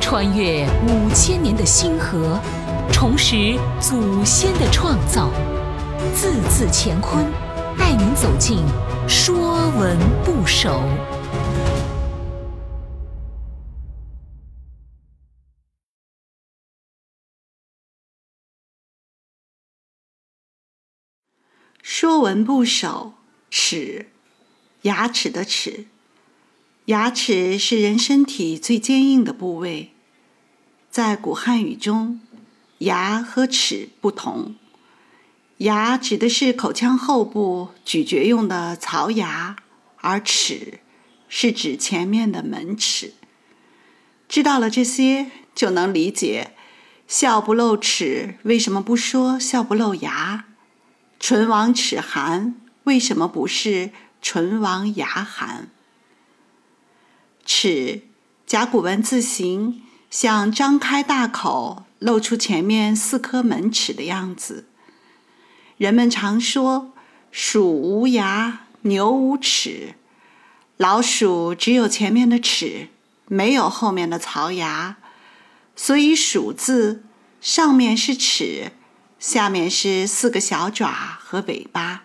穿越五千年的星河，重拾祖先的创造，字字乾坤，带您走进《说文不首》。《说文不首》齿，牙齿的齿。牙齿是人身体最坚硬的部位。在古汉语中，牙和齿不同。牙指的是口腔后部咀嚼用的槽牙，而齿是指前面的门齿。知道了这些，就能理解“笑不露齿”为什么不说“笑不露牙”，“唇亡齿寒”为什么不是“唇亡牙寒”。齿，甲骨文字形。像张开大口，露出前面四颗门齿的样子。人们常说“鼠无牙，牛无齿”，老鼠只有前面的齿，没有后面的槽牙，所以“鼠”字上面是齿，下面是四个小爪和尾巴，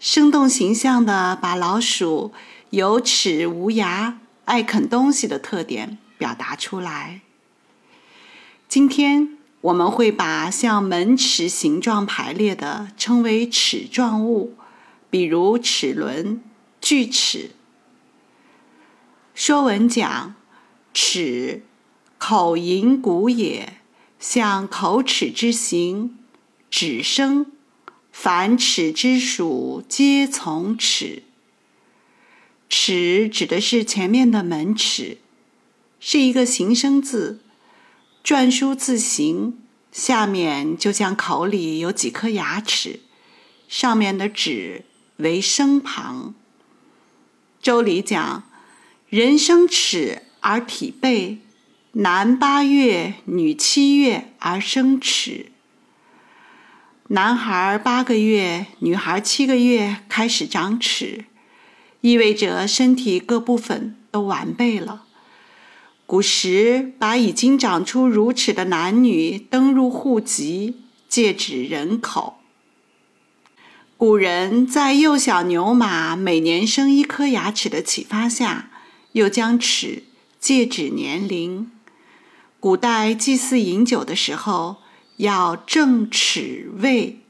生动形象地把老鼠有齿无牙、爱啃东西的特点表达出来。今天我们会把像门齿形状排列的称为齿状物，比如齿轮、锯齿。说文讲：齿，口龈骨也，像口齿之形，齿生。凡齿之属，皆从齿。齿指的是前面的门齿，是一个形声字。篆书字形，下面就像口里有几颗牙齿，上面的“齿”为声旁。周礼讲：“人生齿而体备，男八月，女七月而生齿。”男孩八个月，女孩七个月开始长齿，意味着身体各部分都完备了。古时把已经长出乳齿的男女登入户籍，借指人口。古人在幼小牛马每年生一颗牙齿的启发下，又将齿借指年龄。古代祭祀饮酒的时候，要正齿位，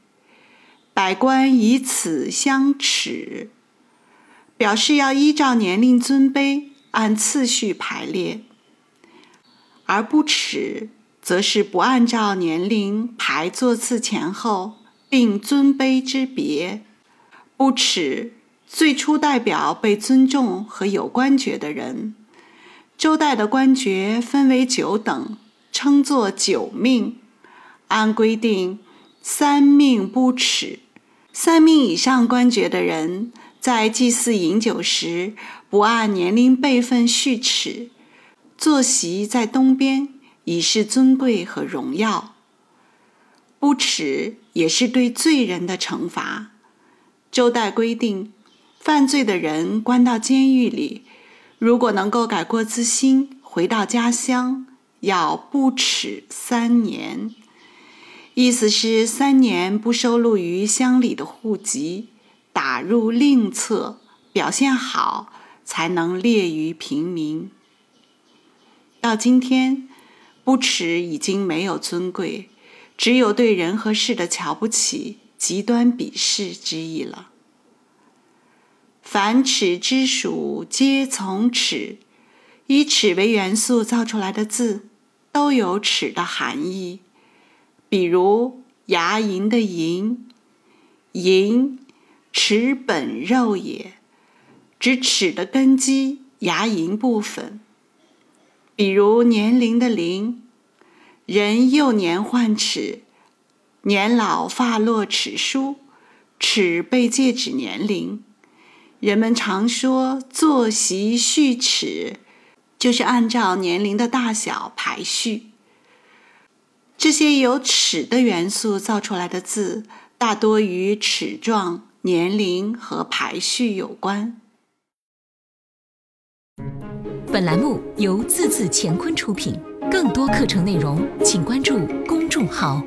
百官以此相齿，表示要依照年龄尊卑，按次序排列。而不耻，则是不按照年龄排座次前后，并尊卑之别。不耻最初代表被尊重和有官爵的人。周代的官爵分为九等，称作九命。按规定，三命不耻。三命以上官爵的人，在祭祀饮酒时，不按年龄辈分序齿。坐席在东边，以示尊贵和荣耀。不耻也是对罪人的惩罚。周代规定，犯罪的人关到监狱里，如果能够改过自新，回到家乡，要不耻三年。意思是三年不收录于乡里的户籍，打入另册，表现好才能列于平民。到今天，不耻已经没有尊贵，只有对人和事的瞧不起、极端鄙视之意了。凡齿之属，皆从齿。以齿为元素造出来的字，都有齿的含义。比如牙龈的龈，龈，齿本肉也，指齿的根基牙龈部分。比如年龄的龄，人幼年患齿，年老发落齿疏，齿被借指年龄。人们常说坐席序齿，就是按照年龄的大小排序。这些有齿的元素造出来的字，大多与齿状、年龄和排序有关。本栏目由字字乾坤出品，更多课程内容请关注公众号。